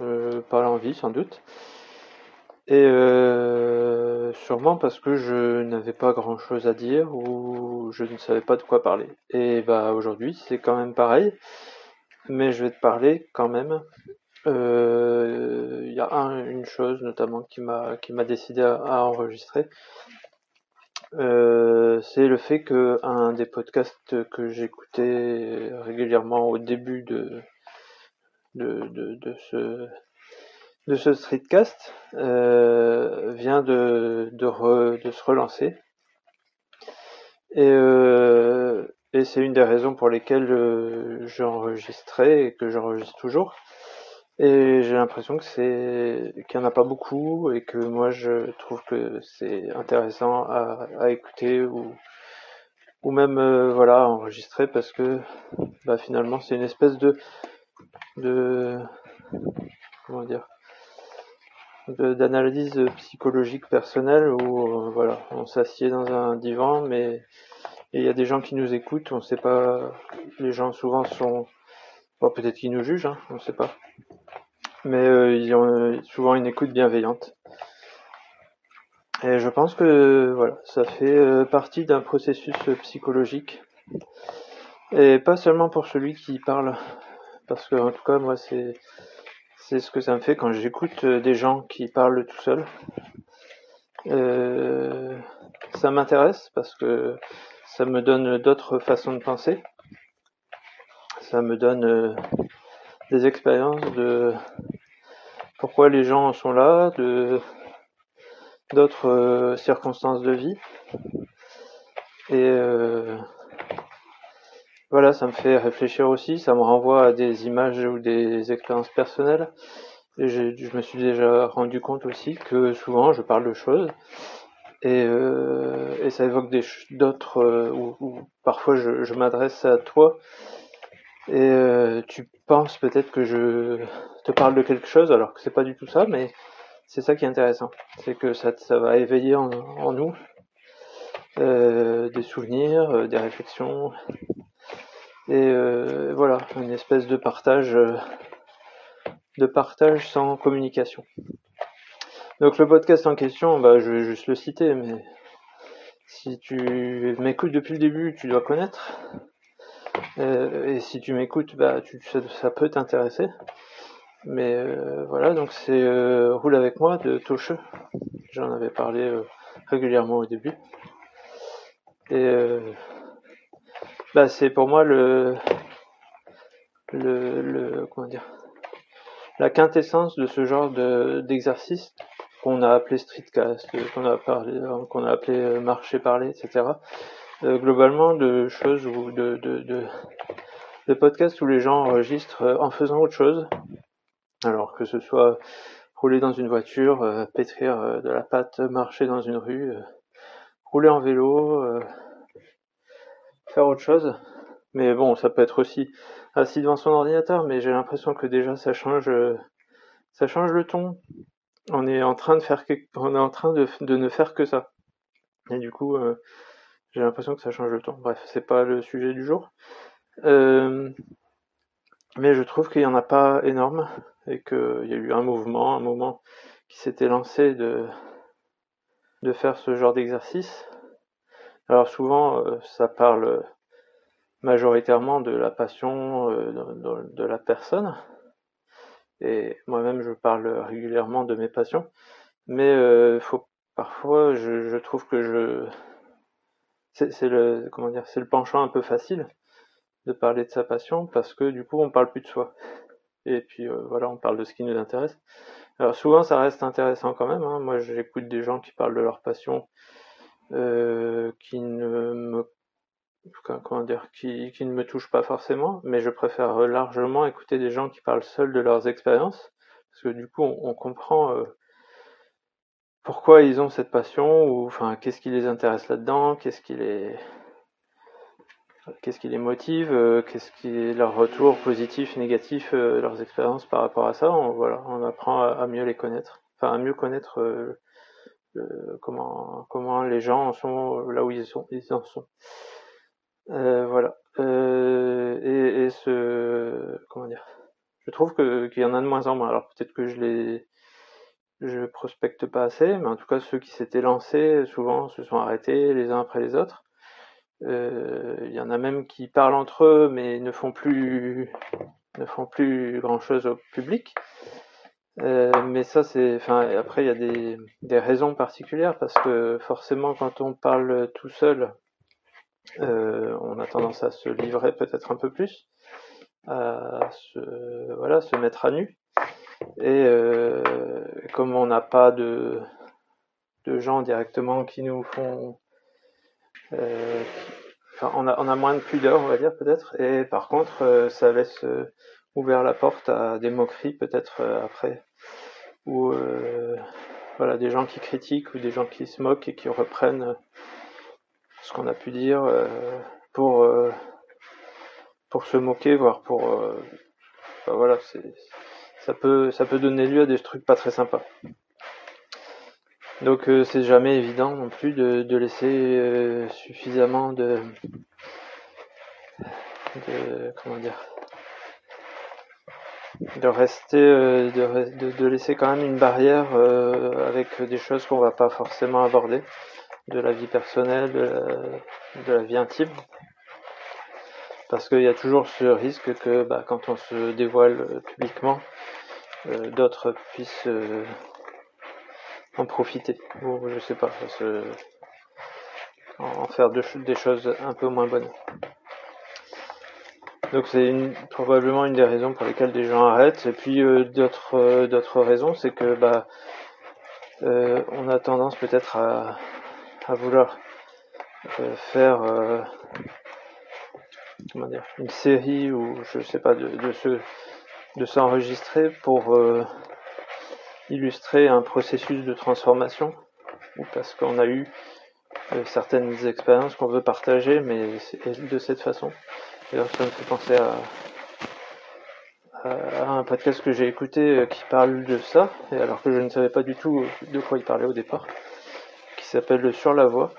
euh, pas l'envie sans doute. Et euh, sûrement parce que je n'avais pas grand chose à dire ou je ne savais pas de quoi parler. Et bah aujourd'hui c'est quand même pareil, mais je vais te parler quand même. Euh, Il y a une chose notamment qui m'a qui m'a décidé à, enregistrer. C'est le fait que un des podcasts que j'écoutais régulièrement au début de de, de, de ce de ce streetcast euh, vient de, de, de, se relancer. Et, euh, et c'est une des raisons pour lesquelles euh, j'enregistrais et que j'enregistre toujours. Et j'ai l'impression que c'est qu'il n'y en a pas beaucoup et que moi je trouve que c'est intéressant à, à, écouter ou, ou même voilà enregistrer parce que bah, finalement c'est une espèce de de comment dire d'analyse psychologique personnelle où euh, voilà, on s'assied dans un divan, mais il y a des gens qui nous écoutent, on sait pas, les gens souvent sont, bon, peut-être qu'ils nous jugent, hein, on sait pas, mais euh, ils ont euh, souvent une écoute bienveillante. Et je pense que voilà, ça fait partie d'un processus psychologique, et pas seulement pour celui qui parle, parce que en tout cas moi c'est c'est ce que ça me fait quand j'écoute euh, des gens qui parlent tout seuls. Euh, ça m'intéresse parce que ça me donne d'autres façons de penser. Ça me donne euh, des expériences de pourquoi les gens sont là, de d'autres circonstances de vie. Et voilà, ça me fait réfléchir aussi, ça me renvoie à des images ou des expériences personnelles. Et je me suis déjà rendu compte aussi que souvent je parle de choses et, euh, ça évoque d'autres euh, ou, parfois je, m'adresse à toi et euh, tu penses peut-être que je te parle de quelque chose alors que c'est pas du tout ça, mais c'est ça qui est intéressant, c'est que ça, va éveiller en, nous des souvenirs, des réflexions, et euh, voilà, une espèce de partage, euh, de partage sans communication. Donc le podcast en question, bah, je vais juste le citer, mais si tu m'écoutes depuis le début, tu dois connaître. Euh, et si tu m'écoutes, bah, tu, ça, peut t'intéresser. Mais voilà, donc c'est Roule avec moi de Toche. J'en avais parlé régulièrement au début. Et bah, c'est pour moi le, le, le, comment dire, la quintessence de ce genre de, d'exercice qu'on a appelé streetcast, qu'on a parlé, qu'on a appelé euh, marché parler, etc. Euh, globalement, de choses ou de, de, de, podcasts où les gens enregistrent euh, en faisant autre chose. Alors que ce soit rouler dans une voiture, pétrir de la pâte, marcher dans une rue, rouler en vélo, faire autre chose. Mais bon, ça peut être aussi assis devant son ordinateur, mais j'ai l'impression que déjà ça change, ça change le ton. On est en train de faire, on est en train de, ne faire que ça. Et du coup, euh, j'ai l'impression que ça change le ton. Bref, c'est pas le sujet du jour. Euh, mais je trouve qu'il y en a pas énorme et qu'il y a eu un mouvement, un moment qui s'était lancé de de faire ce genre d'exercice alors souvent, euh, ça parle majoritairement de la passion euh, de, la personne. Et moi-même, je parle régulièrement de mes passions. Mais euh, faut, parfois, je, trouve que je... C'est le, comment dire, c'est le penchant un peu facile de parler de sa passion parce que du coup, on parle plus de soi. Et puis voilà, on parle de ce qui nous intéresse. Alors souvent, ça reste intéressant quand même. Hein. Moi, j'écoute des gens qui parlent de leur passion euh, qui ne me comment dire qui, qui ne me touche pas forcément mais je préfère largement écouter des gens qui parlent seuls de leurs expériences parce que du coup on, comprend euh, pourquoi ils ont cette passion ou enfin qu'est-ce qui les intéresse là-dedans qu'est-ce qui les qu'est-ce qui les motive euh, qu'est-ce qui est leur retour positif négatif leurs expériences par rapport à ça. On, voilà on apprend à mieux les connaître enfin à mieux connaître comment comment les gens en sont là où ils sont ils en sont euh, voilà euh, et, et, ce comment dire je trouve que qu'il y en a de moins en moins. Alors peut-être que je les je prospecte pas assez, mais en tout cas ceux qui s'étaient lancés souvent se sont arrêtés les uns après les autres. Euh, il y en a même qui parlent entre eux, mais ne font plus ne font plus grand chose au public. Euh, mais ça c'est, enfin après il y a des, des raisons particulières parce que forcément quand on parle tout seul, euh, on a tendance à se livrer peut-être un peu plus, à se voilà se mettre à nu. Et euh, comme on n'a pas de, de gens directement qui nous font... Enfin, on a, on a moins de pudeur, on va dire, peut-être. Et par contre, ça laisse ouvert la porte à des moqueries, peut-être, après. Ou voilà, des gens qui critiquent ou des gens qui se moquent et qui reprennent ce qu'on a pu dire pour, pour se moquer, voire pour... Enfin, voilà, c'est ça peut, ça peut donner lieu à des trucs pas très sympas. Donc euh, c'est jamais évident non plus de, laisser euh, suffisamment de, de, comment dire de rester euh, de, de, laisser quand même une barrière avec des choses qu'on va pas forcément aborder de la vie personnelle de la, de vie intime. Parce qu'il y a toujours ce risque que bah, quand on se dévoile publiquement euh, d'autres puissent euh, en profiter. Ou je sais pas en faire des choses un peu moins bonnes donc c'est probablement une des raisons pour lesquelles des gens arrêtent et puis euh, d'autres d'autres raisons c'est que bah on a tendance peut-être à, vouloir faire une série ou je sais pas de, de s'enregistrer pour euh, illustrer un processus de transformation ou parce qu'on a eu euh, certaines expériences qu'on veut partager mais de cette façon. Ça me fait penser à, un podcast que j'ai écouté euh, qui parle de ça, et alors que je ne savais pas du tout de quoi il parlait au départ, qui s'appelle Sur la voie.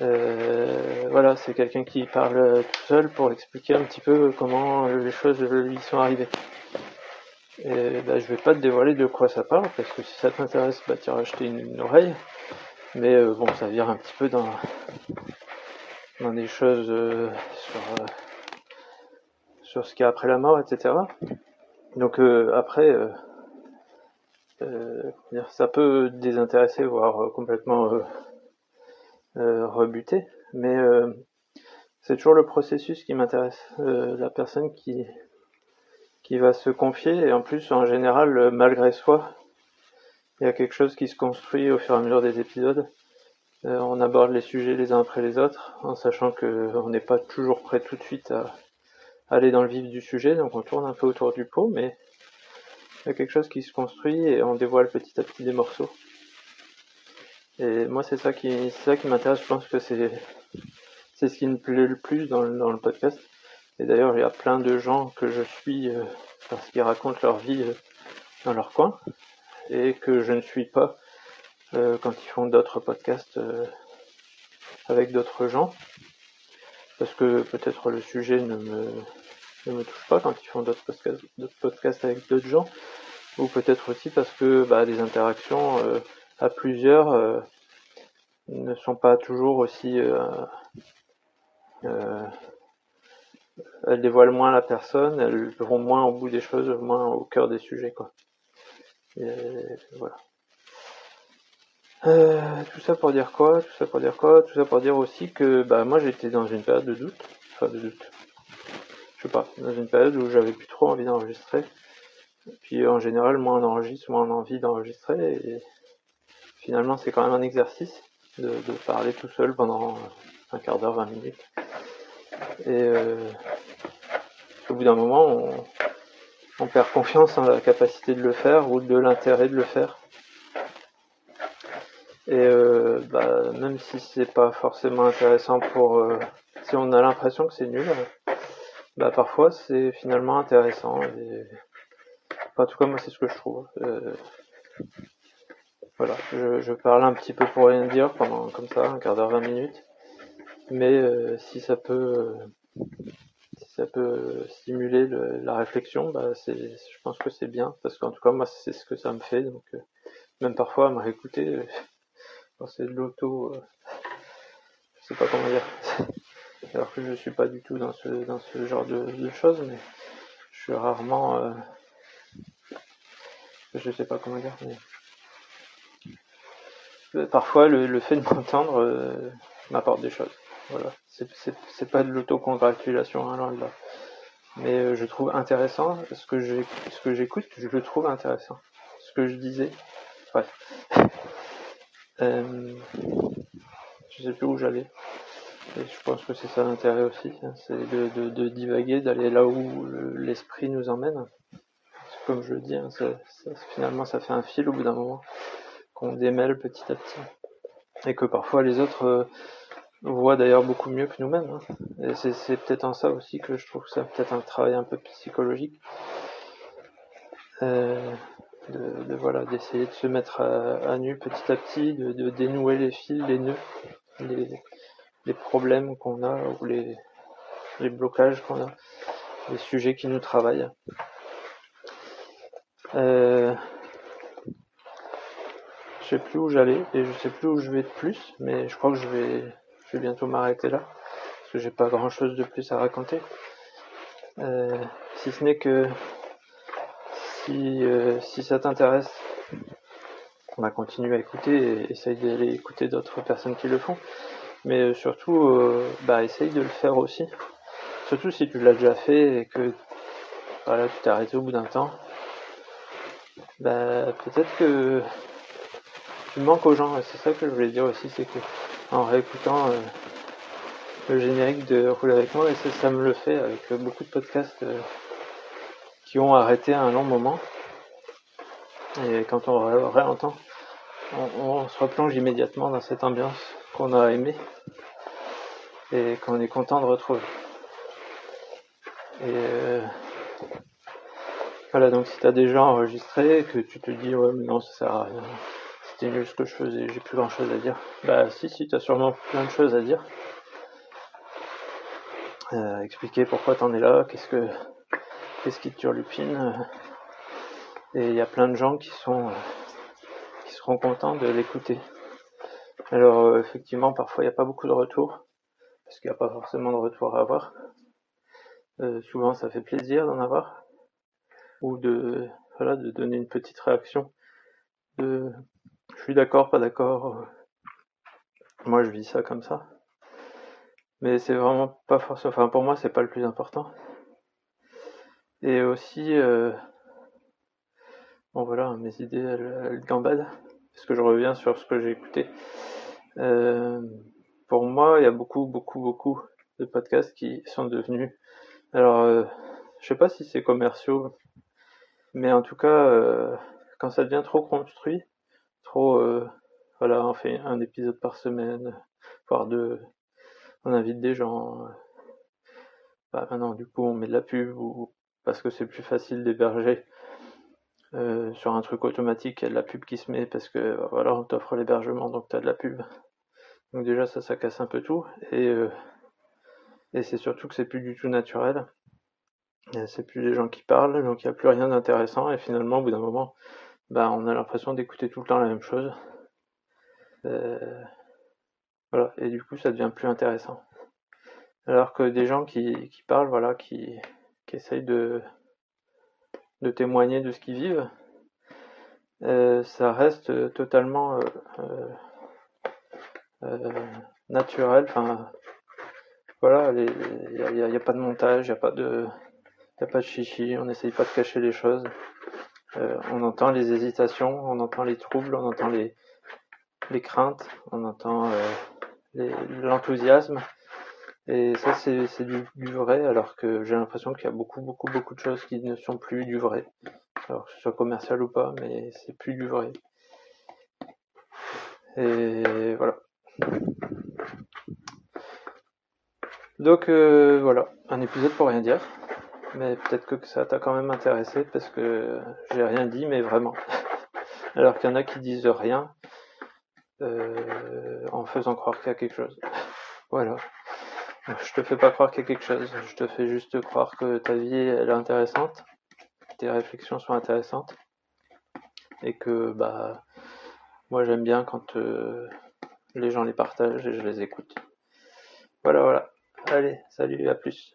Euh, voilà, c'est quelqu'un qui parle tout seul pour expliquer un petit peu comment les choses lui sont arrivées. Et bah, je vais pas te dévoiler de quoi ça parle, parce que si ça t'intéresse, bah, tu acheter une, une, oreille. Mais euh, bon, ça vient un petit peu dans, des choses euh, sur, sur ce qu'il y a après la mort, etc. Donc après, ça peut désintéresser, voire complètement euh, rebuter, mais euh, c'est toujours le processus qui m'intéresse. Euh, la personne qui qui va se confier et en plus en général malgré soi, il y a quelque chose qui se construit au fur et à mesure des épisodes. On aborde les sujets les uns après les autres en sachant que on n'est pas toujours prêt tout de suite à aller dans le vif du sujet, donc on tourne un peu autour du pot, mais il y a quelque chose qui se construit et on dévoile petit à petit des morceaux. Et moi, c'est ça qui, ça qui m'intéresse. Je pense que c'est, c'est ce qui me plaît le plus dans le, dans le podcast. Et d'ailleurs, il y a plein de gens que je suis euh, parce qu'ils racontent leur vie euh, dans leur coin et que je ne suis pas euh, quand ils font d'autres podcasts avec d'autres gens. Parce que peut-être le sujet ne me, ne me touche pas quand ils font d'autres podcasts, podcasts avec d'autres gens. Ou peut-être aussi parce que bah, des interactions à plusieurs euh, ne sont pas toujours aussi euh, euh, elles dévoilent moins la personne, elles vont moins au bout des choses, moins au cœur des sujets quoi. voilà. Tout ça pour dire quoi Tout ça pour dire quoi Tout ça pour dire aussi que bah moi j'étais dans une période de doute, enfin de doute. Je sais pas, dans une période où j'avais plus trop envie d'enregistrer. Puis en général, moins on enregistre, moins on a envie d'enregistrer. Et finalement, c'est quand même un exercice de, parler tout seul pendant un quart d'heure, 20 minutes. Et euh, au bout d'un moment, on, perd confiance en la capacité de le faire ou de l'intérêt de le faire. Et euh, bah, même si c'est pas forcément intéressant pour, euh, si on a l'impression que c'est nul, bah parfois c'est finalement intéressant. Et, en tout cas, moi c'est ce que je trouve. Voilà, je, je, parle un petit peu pour rien dire pendant comme ça, un quart d'heure, 20 minutes. Mais euh, si ça peut, ça peut stimuler la réflexion, bah je pense que c'est bien, parce qu'en tout cas moi c'est ce que ça me fait, donc euh, même parfois à me réécouter, euh, c'est de l'auto, euh, je sais pas comment dire, alors que je suis pas du tout dans ce dans ce genre de, choses, mais je suis rarement, je sais pas comment dire, mais parfois le, fait de m'entendre m'apporte des choses. Voilà, c'est pas de l'autocongratulation, hein, loin de là. Mais euh, je trouve intéressant ce que ce que j'écoute, je le trouve intéressant. Ce que je disais, bref. Euh, je sais plus où j'allais. Et je pense que c'est ça l'intérêt aussi, hein, c'est de, divaguer, d'aller là où l'esprit nous emmène. Comme je le dis, hein, finalement ça fait un fil au bout d'un moment qu'on démêle petit à petit. Et que parfois les autres euh, voit d'ailleurs beaucoup mieux que nous-mêmes. Hein. Et c'est peut-être en ça aussi que je trouve ça peut-être un travail un peu psychologique. Euh, de, voilà d'essayer de se mettre à, nu petit à petit, de, dénouer les fils, les nœuds, les, problèmes qu'on a ou les, les blocages qu'on a, les sujets qui nous travaillent. Euh, je sais plus où j'allais et je sais plus où je vais de plus, mais je crois que je vais je vais bientôt m'arrêter là, parce que j'ai pas grand chose de plus à raconter. Euh, si ce n'est que si, euh, si ça t'intéresse, on va continuer à écouter et essaye d'aller écouter d'autres personnes qui le font. Mais euh, surtout, bah, essaye de le faire aussi. Surtout si tu l'as déjà fait et que voilà, tu t'es arrêté au bout d'un temps. Bah, peut-être que tu manques aux gens. C'est ça que je voulais dire aussi, c'est que en réécoutant euh, le générique de Roule avec moi et ça, me le fait avec beaucoup de podcasts euh, qui ont arrêté un long moment. Et quand on réentend, on, se replonge immédiatement dans cette ambiance qu'on a aimée et qu'on est content de retrouver. Et euh, voilà, donc si tu as déjà enregistré, que tu te dis ouais mais non ça sert à rien, c'était nul ce que je faisais, j'ai plus grand chose à dire. Bah si, si, t'as sûrement plein de choses à dire. Euh, expliquer pourquoi t'en es là, qu'est-ce que qu'est-ce qui turlupine. Et il y a plein de gens qui sont qui seront contents de l'écouter. Alors euh, effectivement, parfois il n'y a pas beaucoup de retours, parce qu'il n'y a pas forcément de retour à avoir. Euh, souvent ça fait plaisir d'en avoir, ou de voilà de donner une petite réaction de je suis d'accord, pas d'accord. Moi, je vis ça comme ça. Mais c'est vraiment pas forcément. Enfin, pour moi, c'est pas le plus important. Et aussi, euh... bon voilà, mes idées, elles, gambadent. Parce que je reviens sur ce que j'ai écouté. Euh... Pour moi, il y a beaucoup, beaucoup, beaucoup de podcasts qui sont devenus. Alors, euh... je sais pas si c'est commerciaux, mais en tout cas, euh... quand ça devient trop construit, trop, voilà, on fait un épisode par semaine, voire deux. On invite des gens. Bah maintenant, du coup, on met de la pub ou parce que c'est plus facile d'héberger euh, sur un truc automatique. Il y a de la pub qui se met parce que bah, voilà, on t'offre l'hébergement, donc tu as de la pub. Donc déjà, ça, ça casse un peu tout. Et, et c'est surtout que c'est plus du tout naturel. C'est plus les gens qui parlent, donc il n'y a plus rien d'intéressant. Et finalement, au bout d'un moment, bah, on a l'impression d'écouter tout le temps la même chose. Euh, voilà, et du coup ça devient plus intéressant. Alors que des gens qui, qui parlent, voilà, qui, qui essayent de, de témoigner de ce qu'ils vivent, euh, ça reste totalement euh, naturel. Enfin, voilà, il n'y a, pas de montage, il n'y a pas de, a pas de chichi, on n'essaye pas de cacher les choses. Euh, on entend les hésitations, on entend les troubles, on entend les, les craintes, on entend euh, l'enthousiasme. Et ça, c'est du, du, vrai, alors que j'ai l'impression qu'il y a beaucoup, beaucoup, beaucoup de choses qui ne sont plus du vrai. Alors que ce soit commercial ou pas, mais c'est plus du vrai. Et voilà. Donc euh, voilà, un épisode pour rien dire mais peut-être que ça t'a quand même intéressé parce que j'ai rien dit, mais vraiment. Alors qu'il y en a qui disent rien euh, en faisant croire qu'il y a quelque chose. Voilà. Je te fais pas croire qu'il y a quelque chose, je te fais juste croire que ta vie elle est intéressante, tes réflexions sont intéressantes et que bah moi j'aime bien quand euh, les gens les partagent et je les écoute. Voilà voilà. Allez, salut, à plus.